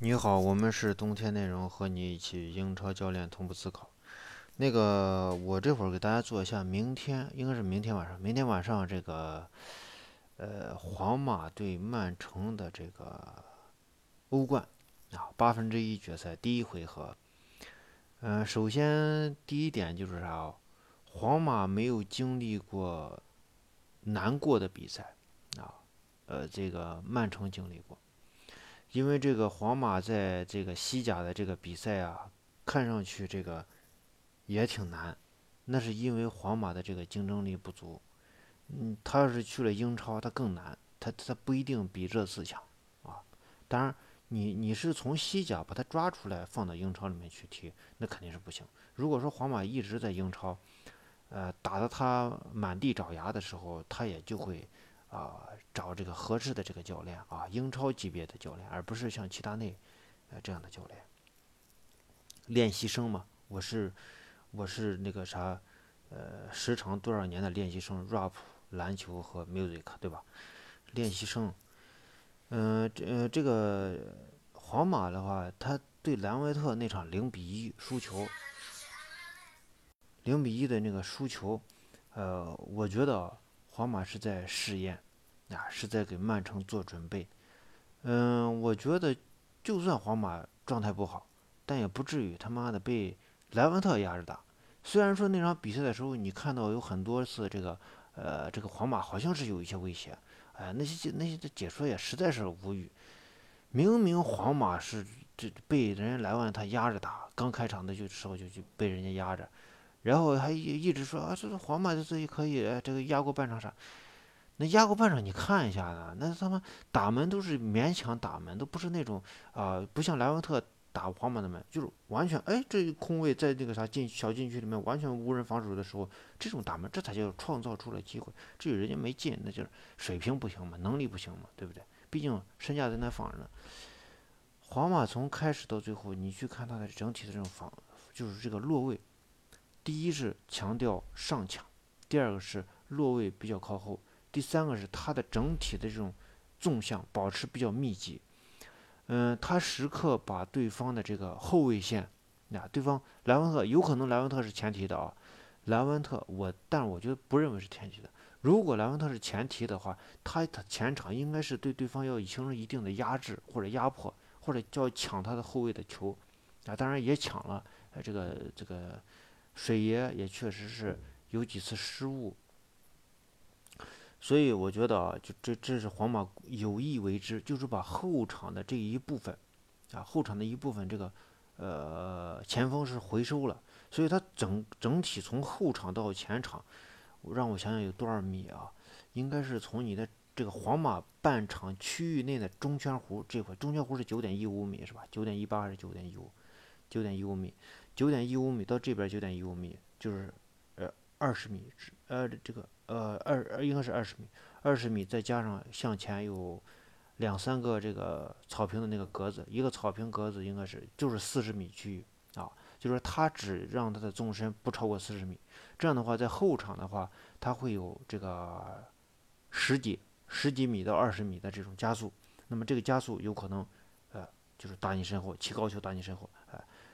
你好，我们是冬天内容，和你一起英超教练同步思考。那个，我这会儿给大家做一下，明天应该是明天晚上，明天晚上这个，呃，皇马对曼城的这个欧冠啊八分之一决赛第一回合。嗯，首先第一点就是啥，皇马没有经历过难过的比赛啊，呃，这个曼城经历过。因为这个皇马在这个西甲的这个比赛啊，看上去这个也挺难，那是因为皇马的这个竞争力不足。嗯，他要是去了英超，他更难，他他不一定比热刺强啊。当然，你你是从西甲把他抓出来放到英超里面去踢，那肯定是不行。如果说皇马一直在英超，呃，打得他满地找牙的时候，他也就会。啊，找这个合适的这个教练啊，英超级别的教练，而不是像齐达内，呃这样的教练。练习生嘛，我是我是那个啥，呃，时长多少年的练习生，rap 篮球和 music 对吧？练习生，嗯，这这个皇马的话，他对兰维特那场零比一输球，零比一的那个输球，呃，我觉得。皇马是在试验，啊，是在给曼城做准备。嗯，我觉得就算皇马状态不好，但也不至于他妈的被莱万特压着打。虽然说那场比赛的时候，你看到有很多次这个，呃，这个皇马好像是有一些威胁，哎，那些那些解说也实在是无语。明明皇马是这被人家莱万特压着打，刚开场的就时候就就被人家压着。然后还一一直说啊，这个皇马的自己可以，这个压过半场啥？那压过半场你看一下呢，那他妈打门都是勉强打门，都不是那种啊，不像莱万特打皇马的门，就是完全哎，这空位在那个啥禁小禁区里面完全无人防守的时候，这种打门这才叫创造出了机会。至于人家没进，那就是水平不行嘛，能力不行嘛，对不对？毕竟身价在那放着呢。皇马从开始到最后，你去看他的整体的这种防，就是这个落位。第一是强调上抢，第二个是落位比较靠后，第三个是他的整体的这种纵向保持比较密集。嗯，他时刻把对方的这个后卫线，啊，对方莱万特有可能莱万特是前提的啊，莱万特我，但我觉得不认为是前提的。如果莱万特是前提的话，他的前场应该是对对方要形成一定的压制或者压迫，或者叫抢他的后卫的球，啊，当然也抢了，这个这个。水爷也确实是有几次失误，所以我觉得啊，就这这是皇马有意为之，就是把后场的这一部分，啊，后场的一部分这个呃前锋是回收了，所以他整整体从后场到前场，让我想想有多少米啊？应该是从你的这个皇马半场区域内的中圈弧这块，中圈弧是九点一五米是吧？九点一八还是九点一五？九点一五米。九点一五米到这边九点一五米，就是呃二十米，呃这个呃二应该是二十米，二十米再加上向前有两三个这个草坪的那个格子，一个草坪格子应该是就是四十米区域啊，就是他只让他的纵深不超过四十米，这样的话在后场的话，他会有这个十几十几米到二十米的这种加速，那么这个加速有可能呃就是打你身后起高球打你身后，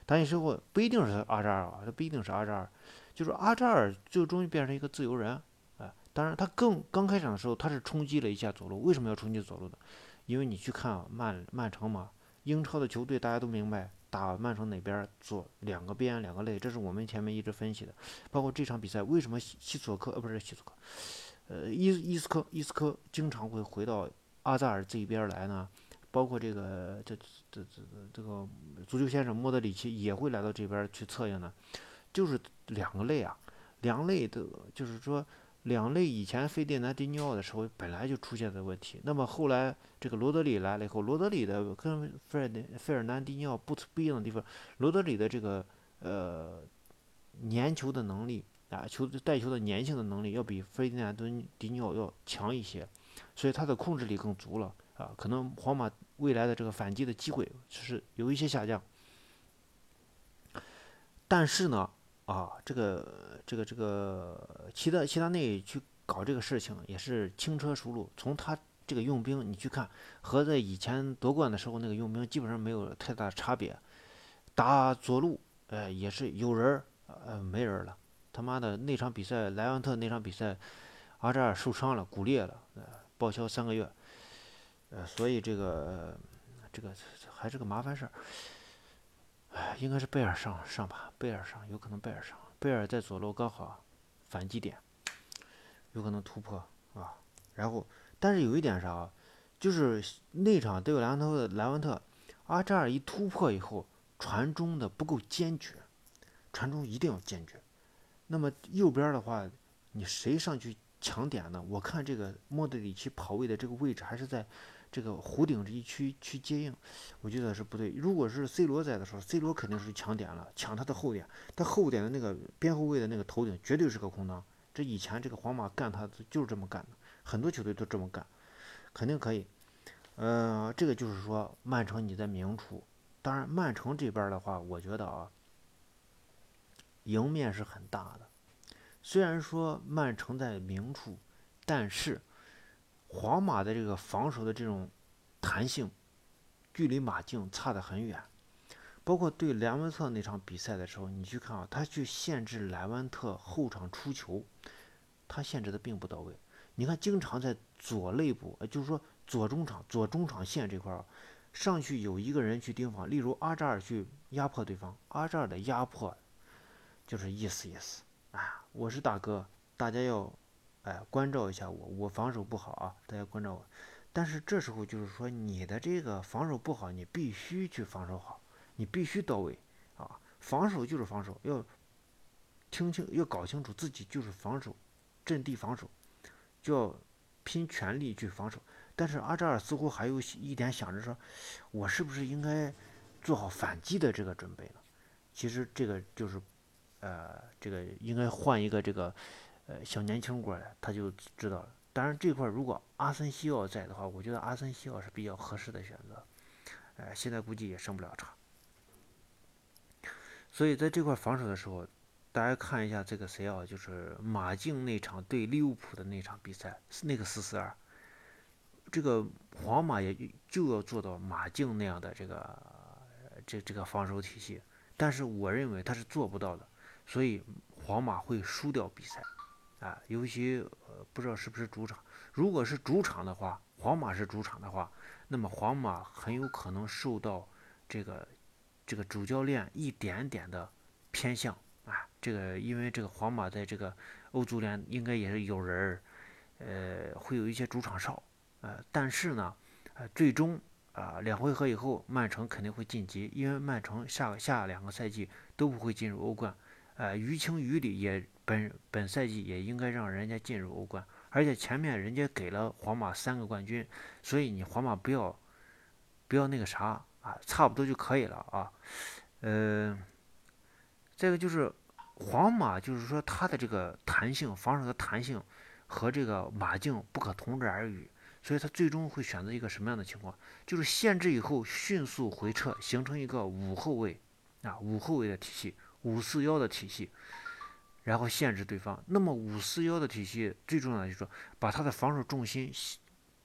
哎。打你身后不一定是阿扎尔啊，他不一定是阿扎尔，就是阿扎尔最终变成一个自由人，哎，当然他更刚开场的时候他是冲击了一下左路，为什么要冲击左路呢？因为你去看曼曼城嘛，英超的球队大家都明白，打曼城哪边左两个边两个肋，这是我们前面一直分析的，包括这场比赛为什么西西索科呃不是西索科，呃伊伊斯科伊斯科经常会回到阿扎尔这一边来呢？包括这个这这这这个足球先生莫德里奇也会来到这边去策应的，就是两个类啊，两类的，就是说两类以前费迪南迪尼奥的时候本来就出现的问题，那么后来这个罗德里来了以后，罗德里的跟费尔费尔南迪尼奥不不一样的地方，罗德里的这个呃粘球的能力啊，球带球的粘性的能力要比费迪南迪尼奥要强一些，所以他的控制力更足了。啊，可能皇马未来的这个反击的机会是有一些下降，但是呢，啊，这个这个这个齐达齐达内去搞这个事情也是轻车熟路。从他这个用兵，你去看和在以前夺冠的时候那个用兵基本上没有太大差别。打左路，呃，也是有人儿，呃，没人了。他妈的那场比赛，莱万特那场比赛，阿扎尔受伤了，骨裂了，呃，报销三个月。呃，所以这个这个还是个麻烦事儿。哎，应该是贝尔上上吧，贝尔上，有可能贝尔上，贝尔在左路刚好反击点，有可能突破啊。然后，但是有一点啥，就是那场对莱万特莱万特，阿扎尔一突破以后。传中的不够坚决，传中一定要坚决。那么右边的话，你谁上去抢点呢？我看这个莫德里奇跑位的这个位置还是在这个弧顶这一区去接应，我觉得是不对。如果是 C 罗在的时候，C 罗肯定是抢点了，抢他的后点，他后点的那个边后卫的那个头顶绝对是个空当。这以前这个皇马干他就是这么干的，很多球队都这么干，肯定可以。呃，这个就是说曼城你在明处。当然，曼城这边的话，我觉得啊，赢面是很大的。虽然说曼城在明处，但是皇马的这个防守的这种弹性，距离马竞差得很远。包括对莱万特那场比赛的时候，你去看啊，他去限制莱万特后场出球，他限制的并不到位。你看，经常在左肋部，呃，就是说左中场、左中场线这块儿。上去有一个人去盯防，例如阿扎尔去压迫对方，阿扎尔的压迫就是意思意思，啊，我是大哥，大家要哎关照一下我，我防守不好啊，大家关照我。但是这时候就是说你的这个防守不好，你必须去防守好，你必须到位啊，防守就是防守，要听清，要搞清楚自己就是防守，阵地防守，就要拼全力去防守。但是阿扎尔似乎还有一点想着说，我是不是应该做好反击的这个准备呢？其实这个就是，呃，这个应该换一个这个，呃，小年轻过来，他就知道了。当然这块如果阿森西奥在的话，我觉得阿森西奥是比较合适的选择。呃，现在估计也胜不了场。所以在这块防守的时候，大家看一下这个谁啊？就是马竞那场对利物浦的那场比赛，那个四四二。这个皇马也就要做到马竞那样的这个这这个防守体系，但是我认为他是做不到的，所以皇马会输掉比赛，啊，尤其呃不知道是不是主场，如果是主场的话，皇马是主场的话，那么皇马很有可能受到这个这个主教练一点点的偏向啊，这个因为这个皇马在这个欧足联应该也是有人儿，呃，会有一些主场哨。呃，但是呢，呃，最终啊，两回合以后，曼城肯定会晋级，因为曼城下下两个赛季都不会进入欧冠，呃，于情于理也本本赛季也应该让人家进入欧冠，而且前面人家给了皇马三个冠军，所以你皇马不要不要那个啥啊，差不多就可以了啊，呃，这个就是皇马，就是说他的这个弹性，防守的弹性和这个马竞不可同日而语。所以他最终会选择一个什么样的情况？就是限制以后迅速回撤，形成一个五后卫啊，五后卫的体系，五四幺的体系，然后限制对方。那么五四幺的体系最重要的就是说，把他的防守重心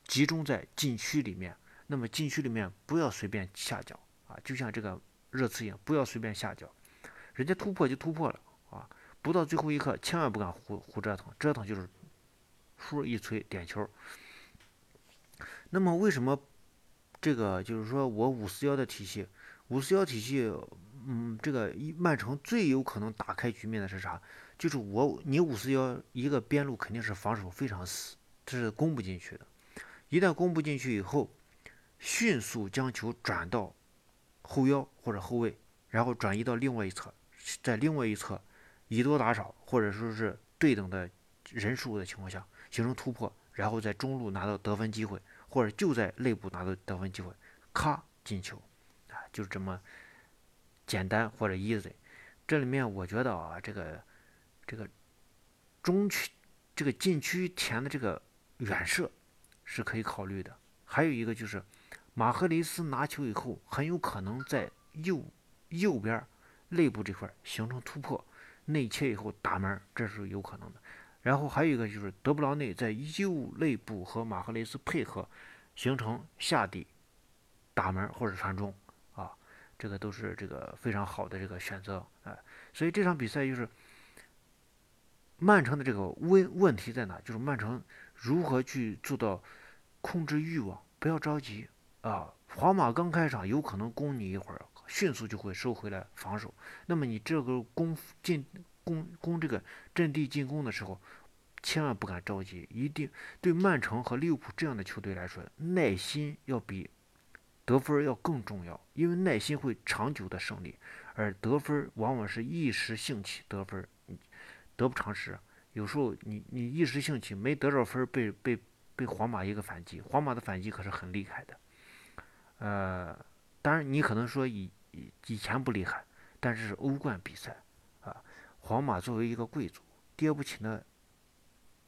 集中在禁区里面。那么禁区里面不要随便下脚啊，就像这个热刺一样，不要随便下脚。人家突破就突破了啊，不到最后一刻千万不敢胡胡折腾，折腾就是呼一吹点球。那么为什么这个就是说我五四幺的体系，五四幺体系，嗯，这个曼城最有可能打开局面的是啥？就是我你五四幺一个边路肯定是防守非常死，这是攻不进去的。一旦攻不进去以后，迅速将球转到后腰或者后卫，然后转移到另外一侧，在另外一侧以多打少，或者说是对等的人数的情况下形成突破。然后在中路拿到得分机会，或者就在内部拿到得分机会，咔进球，啊，就是这么简单或者 easy。这里面我觉得啊，这个这个中区这个禁区前的这个远射是可以考虑的。还有一个就是马赫雷斯拿球以后，很有可能在右右边内部这块形成突破，内切以后打门，这是有可能的。然后还有一个就是德布劳内在右肋部和马赫雷斯配合，形成下底打门或者传中啊，这个都是这个非常好的这个选择哎，所以这场比赛就是曼城的这个问问题在哪？就是曼城如何去做到控制欲望，不要着急啊。皇马刚开场有可能攻你一会儿，迅速就会收回来防守，那么你这个攻进。攻攻这个阵地进攻的时候，千万不敢着急，一定对曼城和利物浦这样的球队来说，耐心要比得分要更重要，因为耐心会长久的胜利，而得分往往是一时兴起得分，得不偿失。有时候你你一时兴起没得着分，被被被皇马一个反击，皇马的反击可是很厉害的。呃，当然你可能说以以前不厉害，但是欧冠比赛啊。皇马作为一个贵族，跌不起那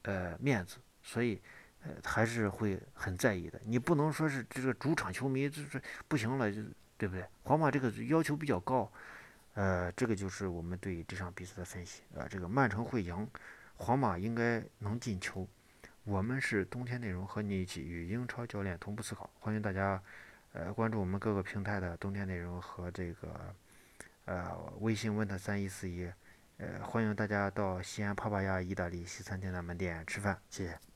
呃面子，所以呃还是会很在意的。你不能说是这个主场球迷就是不行了，就对不对？皇马这个要求比较高，呃，这个就是我们对这场比赛的分析啊。这个曼城会赢，皇马应该能进球。我们是冬天内容，和你一起与英超教练同步思考。欢迎大家呃关注我们各个平台的冬天内容和这个呃微信问他三一四一。呃，欢迎大家到西安帕帕亚意大利西餐厅的门店吃饭，谢谢。